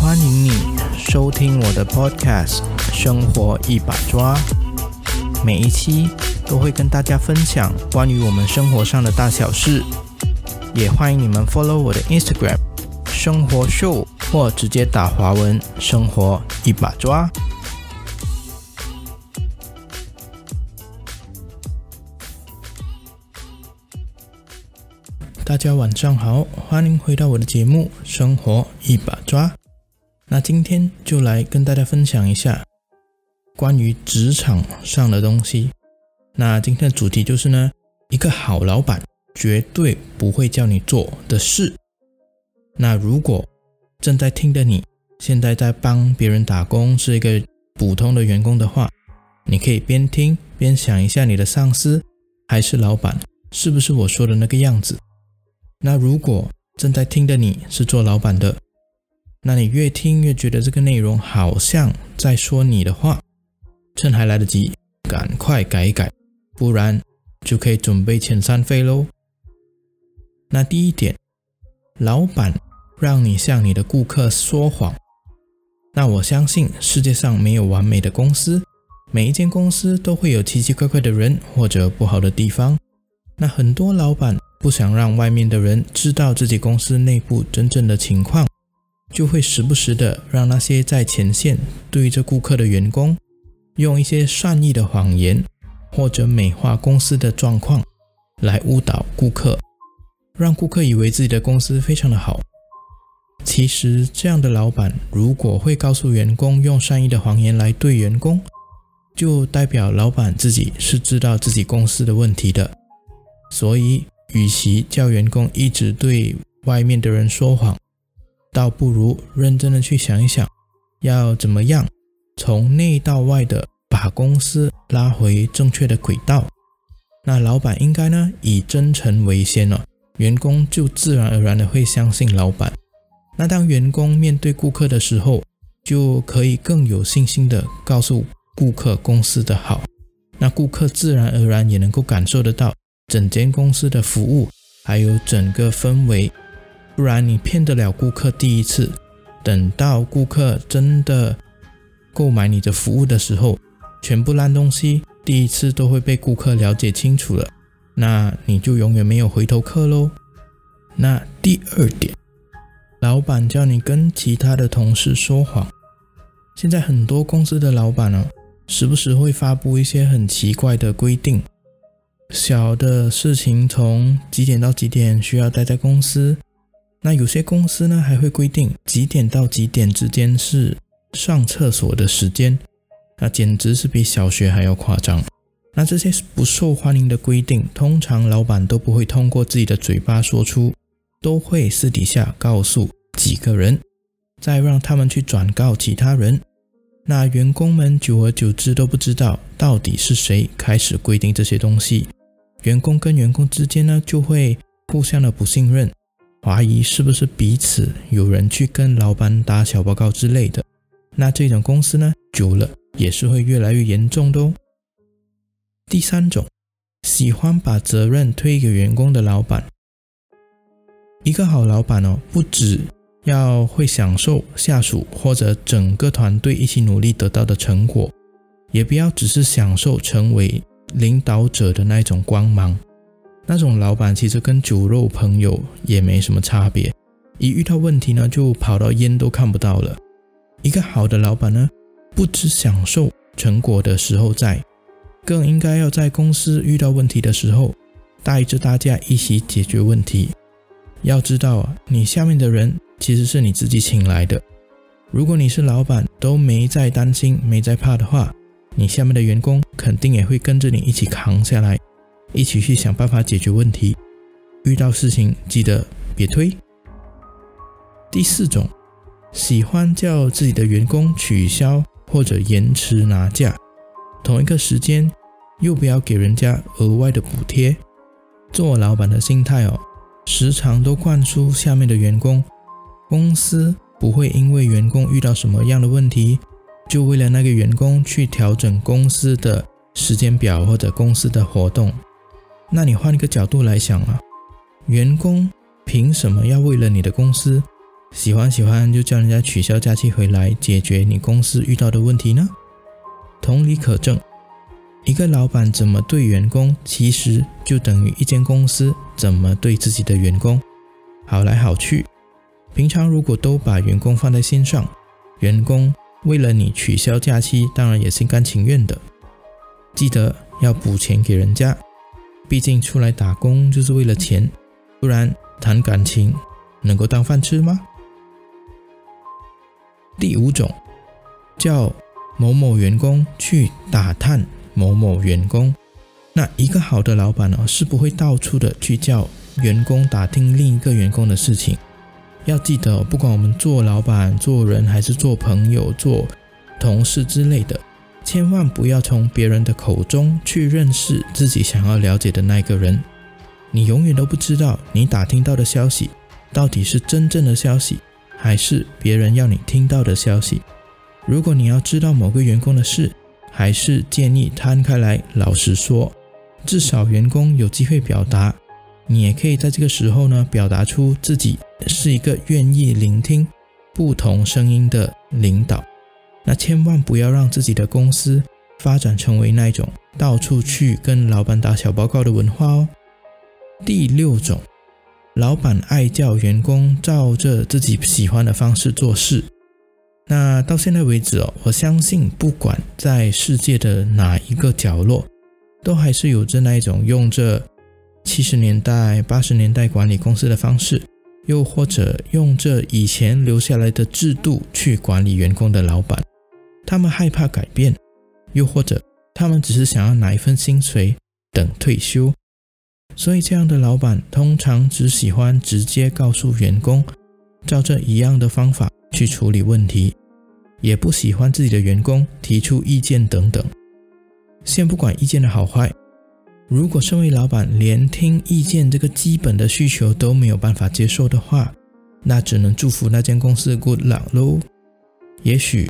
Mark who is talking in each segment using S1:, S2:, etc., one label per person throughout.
S1: 欢迎你收听我的 Podcast《生活一把抓》，每一期都会跟大家分享关于我们生活上的大小事，也欢迎你们 follow 我的 Instagram 生活 show 或直接打华文“生活一把抓”。大家晚上好，欢迎回到我的节目《生活一把抓》。那今天就来跟大家分享一下关于职场上的东西。那今天的主题就是呢，一个好老板绝对不会叫你做的事。那如果正在听的你现在在帮别人打工，是一个普通的员工的话，你可以边听边想一下你的上司还是老板是不是我说的那个样子。那如果正在听的你是做老板的，那你越听越觉得这个内容好像在说你的话，趁还来得及，赶快改一改，不然就可以准备遣散费喽。那第一点，老板让你向你的顾客说谎，那我相信世界上没有完美的公司，每一间公司都会有奇奇怪怪的人或者不好的地方。那很多老板不想让外面的人知道自己公司内部真正的情况。就会时不时的让那些在前线对着顾客的员工，用一些善意的谎言或者美化公司的状况，来误导顾客，让顾客以为自己的公司非常的好。其实这样的老板如果会告诉员工用善意的谎言来对员工，就代表老板自己是知道自己公司的问题的。所以，与其叫员工一直对外面的人说谎，倒不如认真的去想一想，要怎么样从内到外的把公司拉回正确的轨道。那老板应该呢以真诚为先哦，员工就自然而然的会相信老板。那当员工面对顾客的时候，就可以更有信心的告诉顾客公司的好。那顾客自然而然也能够感受得到整间公司的服务，还有整个氛围。不然你骗得了顾客第一次，等到顾客真的购买你的服务的时候，全部烂东西第一次都会被顾客了解清楚了，那你就永远没有回头客喽。那第二点，老板叫你跟其他的同事说谎。现在很多公司的老板呢，时不时会发布一些很奇怪的规定，小的事情从几点到几点需要待在公司。那有些公司呢，还会规定几点到几点之间是上厕所的时间，那简直是比小学还要夸张。那这些不受欢迎的规定，通常老板都不会通过自己的嘴巴说出，都会私底下告诉几个人，再让他们去转告其他人。那员工们久而久之都不知道到底是谁开始规定这些东西，员工跟员工之间呢，就会互相的不信任。怀疑是不是彼此有人去跟老板打小报告之类的，那这种公司呢，久了也是会越来越严重的哦。第三种，喜欢把责任推给员工的老板，一个好老板哦，不只要会享受下属或者整个团队一起努力得到的成果，也不要只是享受成为领导者的那种光芒。那种老板其实跟酒肉朋友也没什么差别，一遇到问题呢，就跑到烟都看不到了。一个好的老板呢，不只享受成果的时候在，更应该要在公司遇到问题的时候，带着大家一起解决问题。要知道啊，你下面的人其实是你自己请来的。如果你是老板都没在担心、没在怕的话，你下面的员工肯定也会跟着你一起扛下来。一起去想办法解决问题。遇到事情记得别推。第四种，喜欢叫自己的员工取消或者延迟拿假，同一个时间又不要给人家额外的补贴。做老板的心态哦，时常都灌输下面的员工，公司不会因为员工遇到什么样的问题，就为了那个员工去调整公司的时间表或者公司的活动。那你换一个角度来想啊，员工凭什么要为了你的公司喜欢喜欢就叫人家取消假期回来解决你公司遇到的问题呢？同理可证，一个老板怎么对员工，其实就等于一间公司怎么对自己的员工。好来好去，平常如果都把员工放在心上，员工为了你取消假期，当然也心甘情愿的。记得要补钱给人家，毕竟出来打工就是为了钱，不然谈感情能够当饭吃吗？第五种，叫某某员工去打探某某员工。那一个好的老板呢，是不会到处的去叫。员工打听另一个员工的事情，要记得，不管我们做老板、做人，还是做朋友、做同事之类的，千万不要从别人的口中去认识自己想要了解的那个人。你永远都不知道你打听到的消息到底是真正的消息，还是别人要你听到的消息。如果你要知道某个员工的事，还是建议摊开来老实说，至少员工有机会表达。你也可以在这个时候呢，表达出自己是一个愿意聆听不同声音的领导。那千万不要让自己的公司发展成为那种到处去跟老板打小报告的文化哦。第六种，老板爱叫员工照着自己喜欢的方式做事。那到现在为止哦，我相信不管在世界的哪一个角落，都还是有着那一种用着。七十年代、八十年代管理公司的方式，又或者用这以前留下来的制度去管理员工的老板，他们害怕改变，又或者他们只是想要拿一份薪水等退休，所以这样的老板通常只喜欢直接告诉员工，照这一样的方法去处理问题，也不喜欢自己的员工提出意见等等。先不管意见的好坏。如果身为老板连听意见这个基本的需求都没有办法接受的话，那只能祝福那间公司 good luck 喽。也许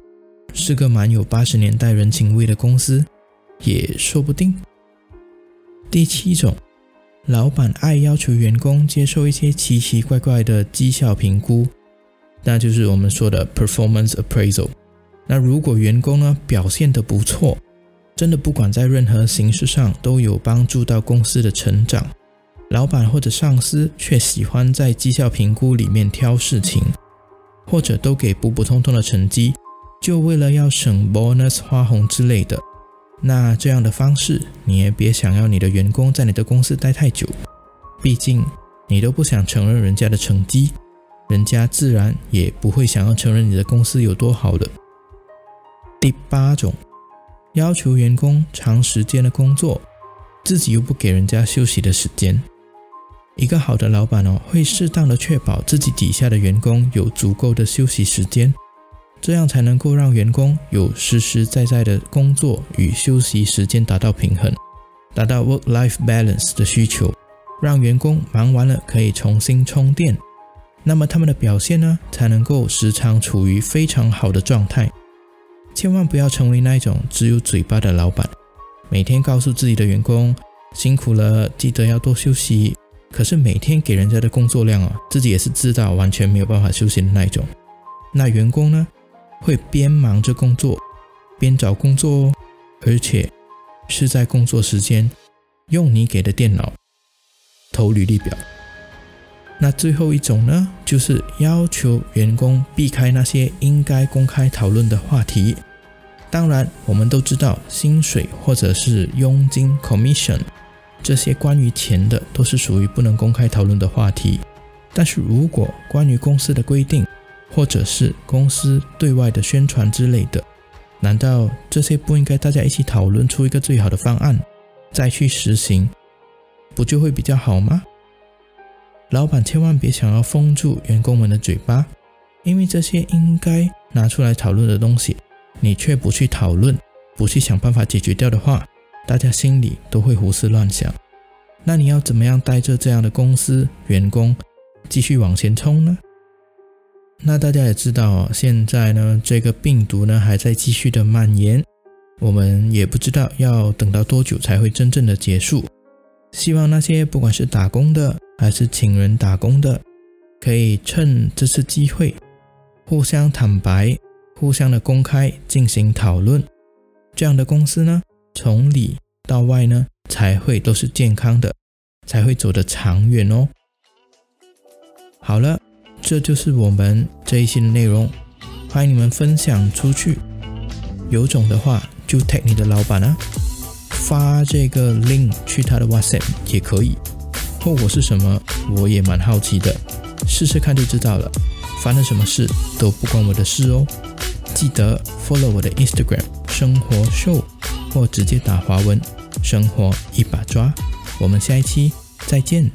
S1: 是个蛮有八十年代人情味的公司，也说不定。第七种，老板爱要求员工接受一些奇奇怪怪的绩效评估，那就是我们说的 performance appraisal。那如果员工呢表现得不错，真的不管在任何形式上都有帮助到公司的成长，老板或者上司却喜欢在绩效评估里面挑事情，或者都给普普通通的成绩，就为了要省 bonus 花红之类的。那这样的方式，你也别想要你的员工在你的公司待太久，毕竟你都不想承认人家的成绩，人家自然也不会想要承认你的公司有多好的。第八种。要求员工长时间的工作，自己又不给人家休息的时间。一个好的老板哦，会适当的确保自己底下的员工有足够的休息时间，这样才能够让员工有实实在在的工作与休息时间达到平衡，达到 work-life balance 的需求，让员工忙完了可以重新充电，那么他们的表现呢，才能够时常处于非常好的状态。千万不要成为那一种只有嘴巴的老板，每天告诉自己的员工辛苦了，记得要多休息。可是每天给人家的工作量啊，自己也是知道完全没有办法休息的那一种。那员工呢，会边忙着工作，边找工作哦，而且是在工作时间用你给的电脑投履历表。那最后一种呢，就是要求员工避开那些应该公开讨论的话题。当然，我们都知道，薪水或者是佣金 （commission） 这些关于钱的，都是属于不能公开讨论的话题。但是如果关于公司的规定，或者是公司对外的宣传之类的，难道这些不应该大家一起讨论出一个最好的方案，再去实行，不就会比较好吗？老板千万别想要封住员工们的嘴巴，因为这些应该拿出来讨论的东西。你却不去讨论，不去想办法解决掉的话，大家心里都会胡思乱想。那你要怎么样带着这样的公司员工继续往前冲呢？那大家也知道，现在呢这个病毒呢还在继续的蔓延，我们也不知道要等到多久才会真正的结束。希望那些不管是打工的还是请人打工的，可以趁这次机会互相坦白、互相的公开进行讨论。这样的公司呢，从里到外呢，才会都是健康的，才会走得长远哦。好了，这就是我们这一期的内容，欢迎你们分享出去。有种的话就 take 你的老板啊。发这个 link 去他的 WhatsApp 也可以，后果是什么？我也蛮好奇的，试试看就知道了。发生什么事都不关我的事哦。记得 follow 我的 Instagram 生活 show，或直接打华文生活一把抓。我们下一期再见。